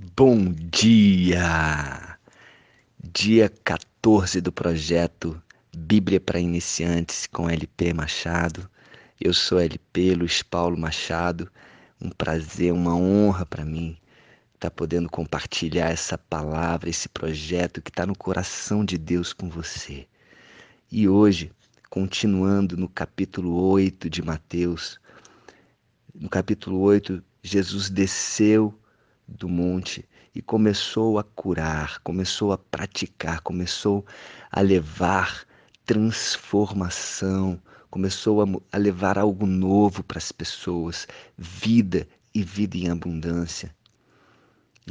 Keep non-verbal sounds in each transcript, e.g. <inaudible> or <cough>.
Bom dia! Dia 14 do projeto Bíblia para Iniciantes com LP Machado. Eu sou LP Luiz Paulo Machado. Um prazer, uma honra para mim estar tá podendo compartilhar essa palavra, esse projeto que está no coração de Deus com você. E hoje, continuando no capítulo 8 de Mateus, no capítulo 8, Jesus desceu do monte e começou a curar, começou a praticar, começou a levar transformação, começou a, a levar algo novo para as pessoas, vida e vida em abundância.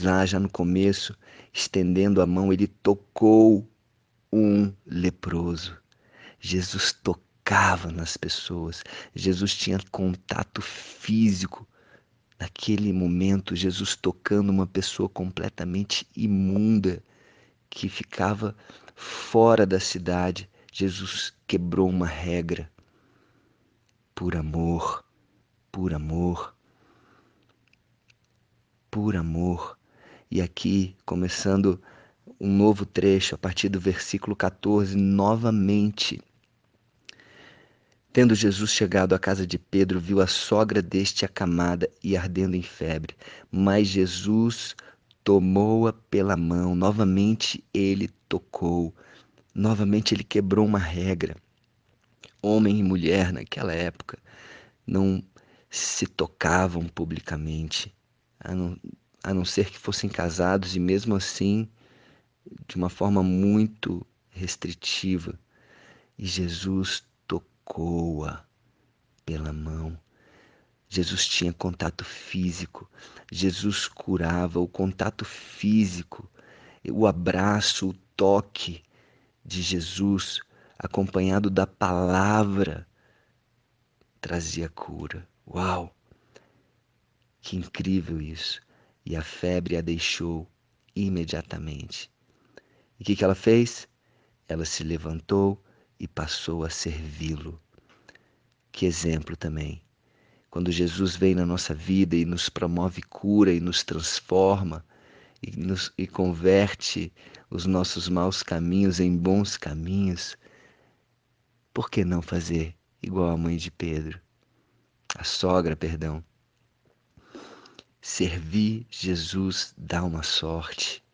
Lá já no começo, estendendo a mão, ele tocou um leproso. Jesus tocava nas pessoas. Jesus tinha contato físico naquele momento, Jesus tocando uma pessoa completamente imunda que ficava fora da cidade, Jesus quebrou uma regra por amor, por amor, por amor. E aqui, começando um novo trecho, a partir do versículo 14, novamente Tendo Jesus chegado à casa de Pedro, viu a sogra deste acamada e ardendo em febre. Mas Jesus tomou-a pela mão, novamente ele tocou, novamente ele quebrou uma regra. Homem e mulher naquela época não se tocavam publicamente, a não, a não ser que fossem casados e mesmo assim de uma forma muito restritiva. E Jesus tocou-a pela mão. Jesus tinha contato físico, Jesus curava, o contato físico, o abraço, o toque de Jesus, acompanhado da palavra, trazia cura. Uau! Que incrível isso! E a febre a deixou imediatamente. E o que, que ela fez? Ela se levantou e passou a servi-lo. Que exemplo também. Quando Jesus vem na nossa vida e nos promove cura e nos transforma e, nos, e converte os nossos maus caminhos em bons caminhos, por que não fazer igual a mãe de Pedro? A sogra, perdão. Servir Jesus dá uma sorte.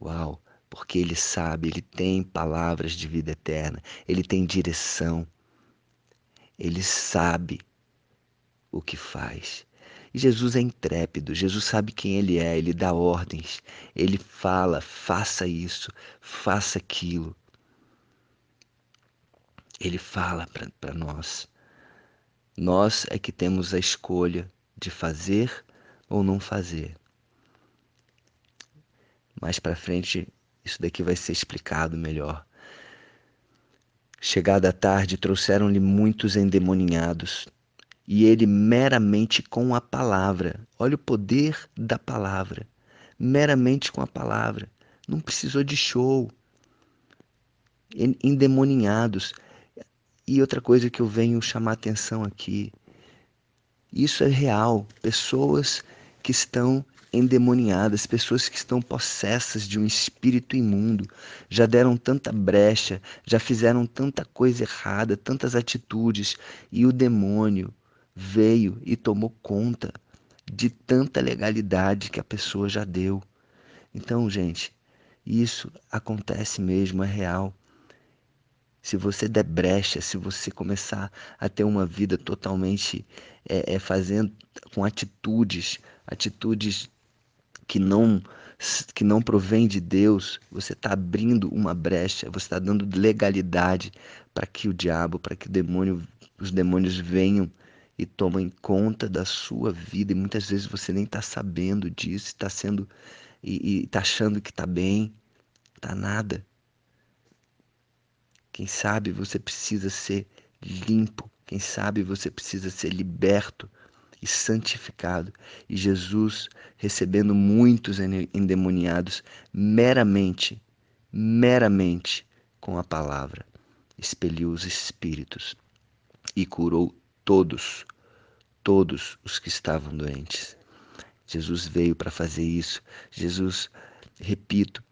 Uau! porque ele sabe, ele tem palavras de vida eterna, ele tem direção, ele sabe o que faz. E Jesus é intrépido, Jesus sabe quem ele é, ele dá ordens, ele fala: faça isso, faça aquilo. Ele fala para nós. Nós é que temos a escolha de fazer ou não fazer. Mais para frente isso daqui vai ser explicado melhor. Chegada a tarde, trouxeram-lhe muitos endemoninhados, e ele meramente com a palavra, olha o poder da palavra, meramente com a palavra, não precisou de show. Endemoninhados. E outra coisa que eu venho chamar atenção aqui, isso é real, pessoas que estão endemoniadas, pessoas que estão possessas de um espírito imundo, já deram tanta brecha, já fizeram tanta coisa errada, tantas atitudes, e o demônio veio e tomou conta de tanta legalidade que a pessoa já deu. Então, gente, isso acontece mesmo, é real. Se você der brecha, se você começar a ter uma vida totalmente é, é, fazendo com atitudes, atitudes que não que não provém de Deus, você está abrindo uma brecha, você está dando legalidade para que o diabo, para que o demônio, os demônios venham e tomem conta da sua vida. E muitas vezes você nem está sabendo disso, está sendo e está achando que está bem, está nada. Quem sabe você precisa ser limpo, quem sabe você precisa ser liberto e santificado, e Jesus recebendo muitos endemoniados meramente, meramente com a palavra, expeliu os espíritos e curou todos, todos os que estavam doentes. Jesus veio para fazer isso. Jesus, repito,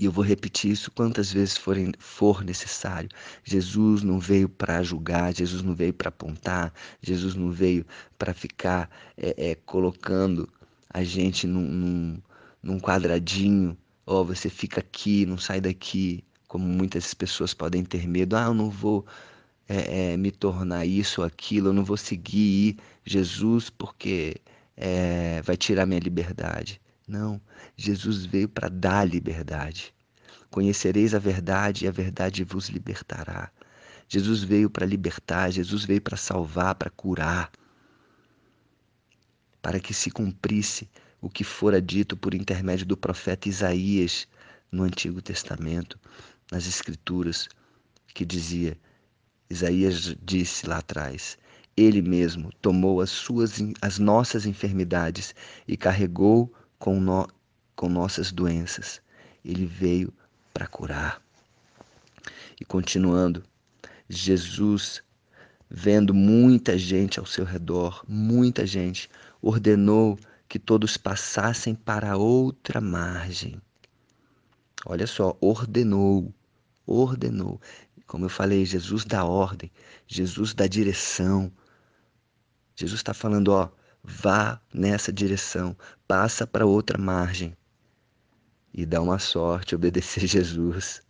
e eu vou repetir isso quantas vezes forem, for necessário. Jesus não veio para julgar, Jesus não veio para apontar, Jesus não veio para ficar é, é, colocando a gente num, num, num quadradinho. Ó, oh, você fica aqui, não sai daqui. Como muitas pessoas podem ter medo. Ah, eu não vou é, é, me tornar isso ou aquilo, eu não vou seguir Jesus porque é, vai tirar minha liberdade. Não, Jesus veio para dar liberdade. Conhecereis a verdade e a verdade vos libertará. Jesus veio para libertar, Jesus veio para salvar, para curar, para que se cumprisse o que fora dito por intermédio do profeta Isaías no Antigo Testamento, nas Escrituras, que dizia: Isaías disse lá atrás: Ele mesmo tomou as suas as nossas enfermidades e carregou com, no, com nossas doenças. Ele veio para curar. E continuando, Jesus, vendo muita gente ao seu redor, muita gente, ordenou que todos passassem para outra margem. Olha só, ordenou, ordenou. Como eu falei, Jesus dá ordem, Jesus dá direção. Jesus está falando, ó, Vá nessa direção, passa para outra margem e dá uma sorte obedecer <laughs> Jesus.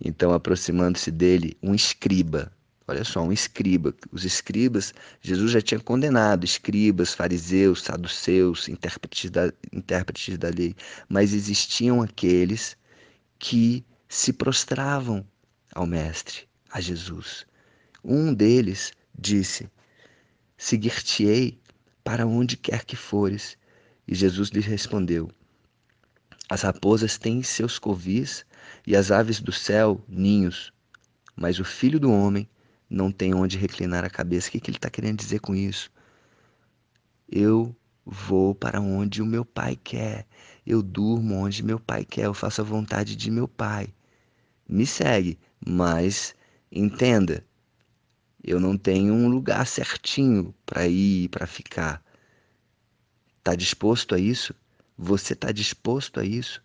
Então, aproximando-se dele, um escriba, olha só, um escriba. Os escribas, Jesus já tinha condenado escribas, fariseus, saduceus, intérpretes da, intérpretes da lei, mas existiam aqueles que se prostravam ao Mestre, a Jesus. Um deles disse: seguir-te-ei para onde quer que fores. E Jesus lhe respondeu: As raposas têm seus covis e as aves do céu ninhos, mas o filho do homem não tem onde reclinar a cabeça. O que, que ele está querendo dizer com isso? Eu vou para onde o meu pai quer. Eu durmo onde meu pai quer. Eu faço a vontade de meu pai. Me segue, mas entenda eu não tenho um lugar certinho para ir, para ficar. Tá disposto a isso? Você está disposto a isso?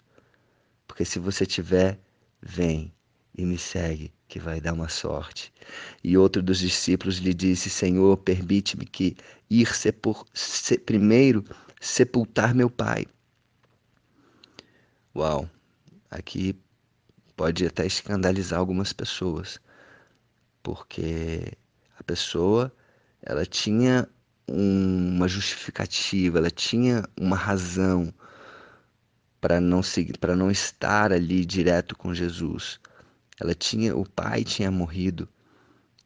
Porque se você tiver, vem e me segue, que vai dar uma sorte. E outro dos discípulos lhe disse: Senhor, permite-me que ir sepul se, primeiro sepultar meu pai. Uau, aqui pode até escandalizar algumas pessoas, porque pessoa ela tinha um, uma justificativa, ela tinha uma razão para não seguir, para não estar ali direto com Jesus. Ela tinha, o pai tinha morrido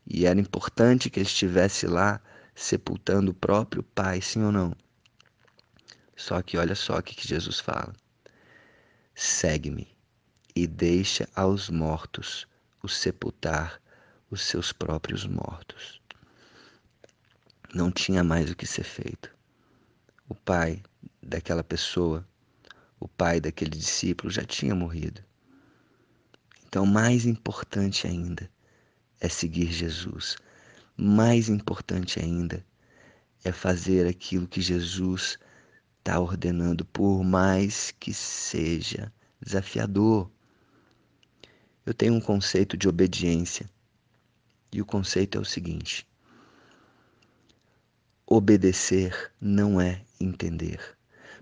e era importante que ele estivesse lá sepultando o próprio pai, sim ou não? Só que olha só o que Jesus fala: segue-me e deixa aos mortos o sepultar os seus próprios mortos. Não tinha mais o que ser feito. O pai daquela pessoa, o pai daquele discípulo já tinha morrido. Então, mais importante ainda é seguir Jesus. Mais importante ainda é fazer aquilo que Jesus está ordenando, por mais que seja desafiador. Eu tenho um conceito de obediência e o conceito é o seguinte: obedecer não é entender.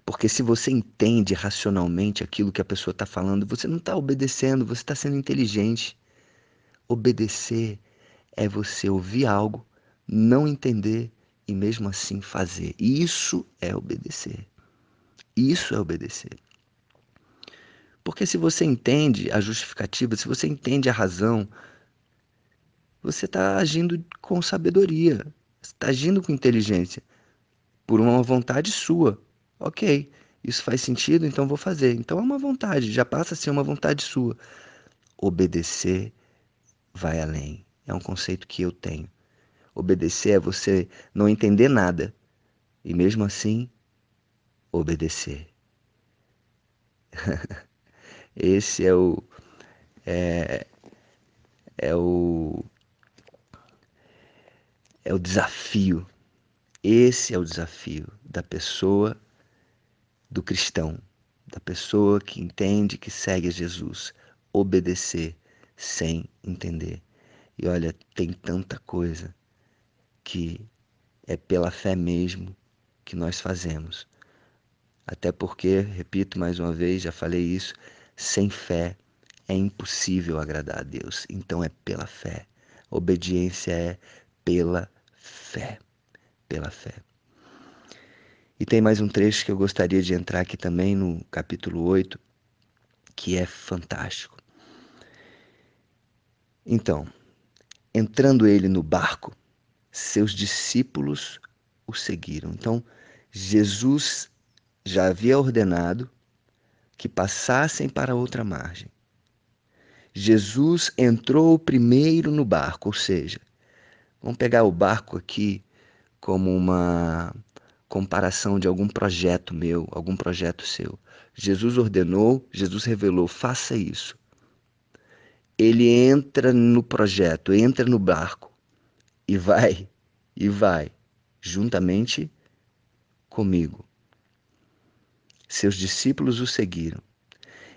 Porque se você entende racionalmente aquilo que a pessoa está falando, você não está obedecendo, você está sendo inteligente. Obedecer é você ouvir algo, não entender e mesmo assim fazer. Isso é obedecer. Isso é obedecer. Porque se você entende a justificativa, se você entende a razão, você está agindo com sabedoria, está agindo com inteligência, por uma vontade sua. Ok, isso faz sentido, então vou fazer. Então é uma vontade, já passa a ser uma vontade sua. Obedecer vai além. É um conceito que eu tenho. Obedecer é você não entender nada e mesmo assim obedecer. <laughs> Esse é o é, é o é o desafio. Esse é o desafio da pessoa, do cristão, da pessoa que entende, que segue a Jesus. Obedecer sem entender. E olha, tem tanta coisa que é pela fé mesmo que nós fazemos. Até porque, repito mais uma vez, já falei isso, sem fé é impossível agradar a Deus. Então é pela fé. Obediência é pela fé. Pela fé. E tem mais um trecho que eu gostaria de entrar aqui também no capítulo 8, que é fantástico. Então, entrando ele no barco, seus discípulos o seguiram. Então, Jesus já havia ordenado que passassem para outra margem. Jesus entrou primeiro no barco, ou seja, vamos pegar o barco aqui como uma comparação de algum projeto meu, algum projeto seu. Jesus ordenou, Jesus revelou, faça isso. Ele entra no projeto, entra no barco e vai, e vai, juntamente comigo. Seus discípulos o seguiram.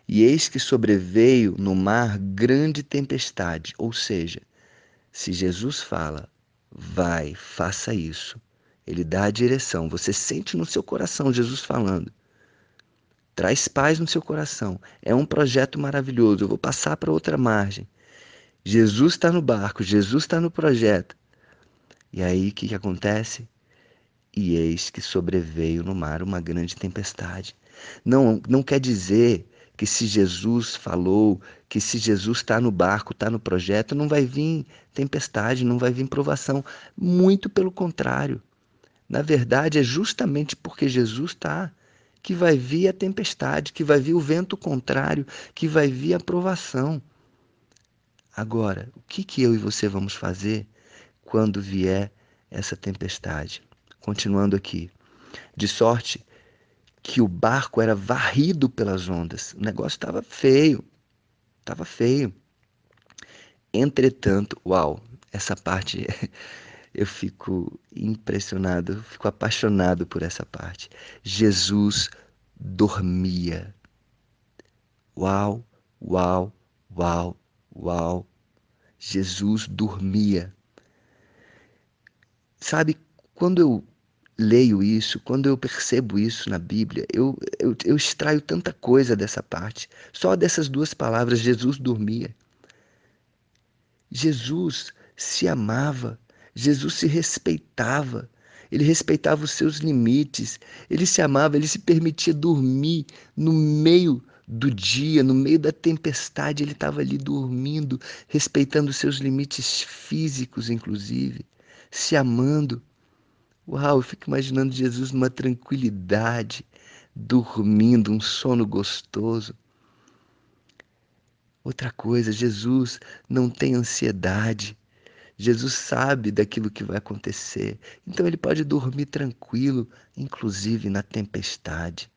E eis que sobreveio no mar grande tempestade, ou seja, se Jesus fala, vai, faça isso, ele dá a direção, você sente no seu coração Jesus falando. Traz paz no seu coração. É um projeto maravilhoso. Eu vou passar para outra margem. Jesus está no barco, Jesus está no projeto. E aí o que, que acontece? E eis que sobreveio no mar uma grande tempestade. Não, não quer dizer que se Jesus falou, que se Jesus está no barco, está no projeto, não vai vir tempestade, não vai vir provação. Muito pelo contrário. Na verdade, é justamente porque Jesus está que vai vir a tempestade, que vai vir o vento contrário, que vai vir a provação. Agora, o que, que eu e você vamos fazer quando vier essa tempestade? Continuando aqui. De sorte que o barco era varrido pelas ondas. O negócio estava feio. Estava feio. Entretanto, uau, essa parte <laughs> eu fico impressionado, eu fico apaixonado por essa parte. Jesus dormia. Uau, uau, uau, uau. Jesus dormia. Sabe, quando eu leio isso, quando eu percebo isso na Bíblia, eu, eu, eu extraio tanta coisa dessa parte. Só dessas duas palavras, Jesus dormia. Jesus se amava, Jesus se respeitava, ele respeitava os seus limites, ele se amava, ele se permitia dormir no meio do dia, no meio da tempestade, ele estava ali dormindo, respeitando os seus limites físicos, inclusive, se amando. Uau, eu fico imaginando Jesus numa tranquilidade, dormindo, um sono gostoso. Outra coisa, Jesus não tem ansiedade. Jesus sabe daquilo que vai acontecer. Então ele pode dormir tranquilo, inclusive na tempestade.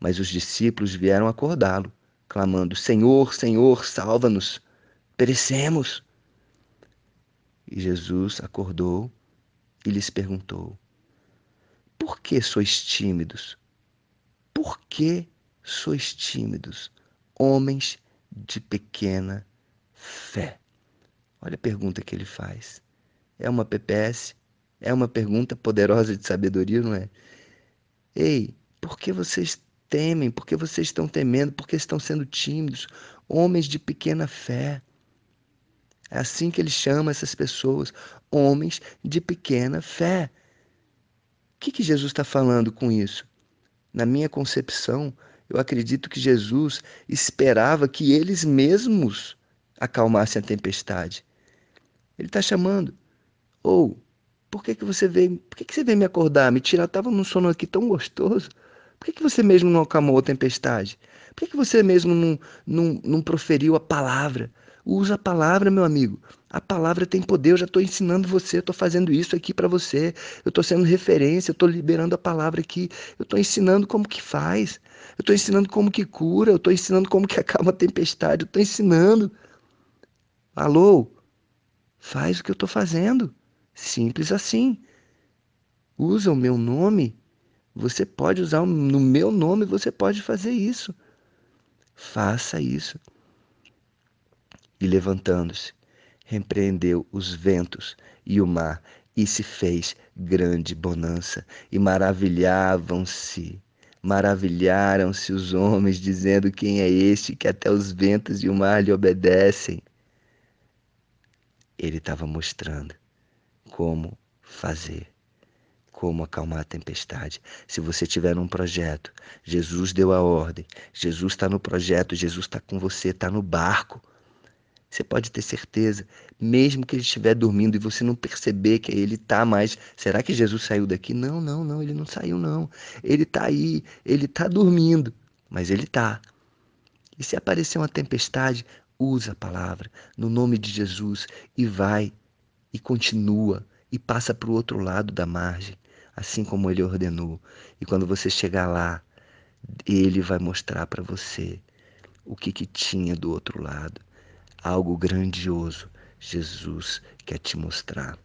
Mas os discípulos vieram acordá-lo, clamando: Senhor, Senhor, salva-nos, perecemos. E Jesus acordou e lhes perguntou: Por que sois tímidos? Por que sois tímidos, homens de pequena fé? Olha a pergunta que ele faz. É uma PPS? É uma pergunta poderosa de sabedoria, não é? Ei, por que vocês temem? Por que vocês estão temendo? Por que estão sendo tímidos? Homens de pequena fé. É assim que ele chama essas pessoas, homens de pequena fé. O que, que Jesus está falando com isso? Na minha concepção, eu acredito que Jesus esperava que eles mesmos acalmassem a tempestade. Ele está chamando. Ou, oh, por que, que você veio? Por que, que você veio me acordar? Me tirar? Estava num sono aqui tão gostoso. Por que, que você mesmo não acalmou a tempestade? Por que, que você mesmo não, não, não proferiu a palavra? Usa a palavra, meu amigo. A palavra tem poder. Eu já estou ensinando você, estou fazendo isso aqui para você. Eu estou sendo referência, estou liberando a palavra aqui. Eu estou ensinando como que faz. Eu estou ensinando como que cura. Eu estou ensinando como que <laughs> acaba a tempestade. Eu estou ensinando. Alô? Faz o que eu estou fazendo. Simples assim. usa o meu nome, você pode usar no meu nome, você pode fazer isso. Faça isso. E levantando-se, repreendeu os ventos e o mar, e se fez grande bonança, e maravilhavam-se Maravilharam-se os homens, dizendo: Quem é este que até os ventos e o mar lhe obedecem? Ele estava mostrando como fazer, como acalmar a tempestade. Se você tiver um projeto, Jesus deu a ordem, Jesus está no projeto, Jesus está com você, está no barco. Você pode ter certeza, mesmo que ele estiver dormindo e você não perceber que ele está mais. Será que Jesus saiu daqui? Não, não, não, ele não saiu, não. Ele está aí, ele está dormindo, mas ele está. E se aparecer uma tempestade, usa a palavra no nome de Jesus e vai e continua e passa para o outro lado da margem, assim como ele ordenou. E quando você chegar lá, ele vai mostrar para você o que, que tinha do outro lado algo grandioso Jesus quer te mostrar.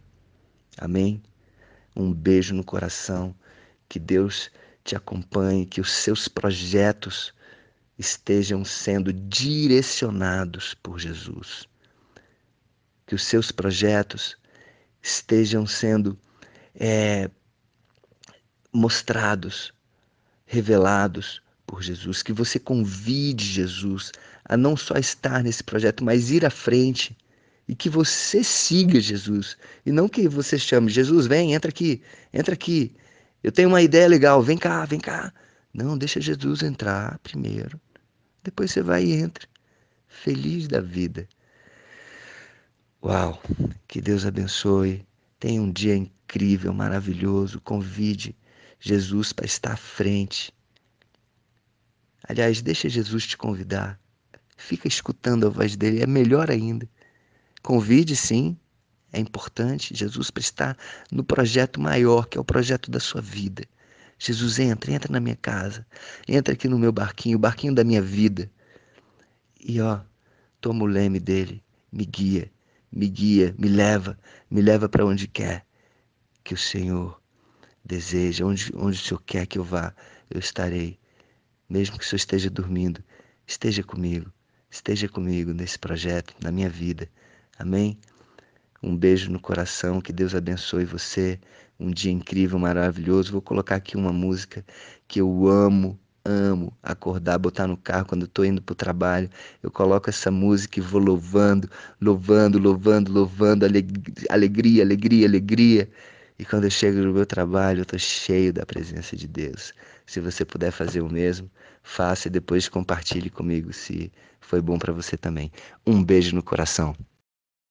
Amém? Um beijo no coração. Que Deus te acompanhe, que os seus projetos estejam sendo direcionados por Jesus. Que os seus projetos estejam sendo é, mostrados, revelados por Jesus, que você convide Jesus a não só estar nesse projeto, mas ir à frente e que você siga Jesus e não que você chame Jesus, vem, entra aqui, entra aqui. Eu tenho uma ideia legal, vem cá, vem cá. Não, deixa Jesus entrar primeiro. Depois você vai e entra. Feliz da vida. Uau, que Deus abençoe. Tenha um dia incrível, maravilhoso. Convide Jesus para estar à frente Aliás, deixa Jesus te convidar. Fica escutando a voz dele, é melhor ainda. Convide sim, é importante Jesus para estar no projeto maior, que é o projeto da sua vida. Jesus entra, entra na minha casa, entra aqui no meu barquinho, o barquinho da minha vida. E ó, toma o leme dele, me guia, me guia, me leva, me leva para onde quer que o Senhor deseja, onde, onde o Senhor quer que eu vá, eu estarei mesmo que o Senhor esteja dormindo, esteja comigo, esteja comigo nesse projeto, na minha vida. Amém? Um beijo no coração, que Deus abençoe você. Um dia incrível, maravilhoso. Vou colocar aqui uma música que eu amo, amo acordar, botar no carro quando estou indo para o trabalho. Eu coloco essa música e vou louvando, louvando, louvando, louvando, alegria, alegria, alegria. E quando eu chego no meu trabalho, eu estou cheio da presença de Deus. Se você puder fazer o mesmo, faça e depois compartilhe comigo se foi bom para você também. Um beijo no coração.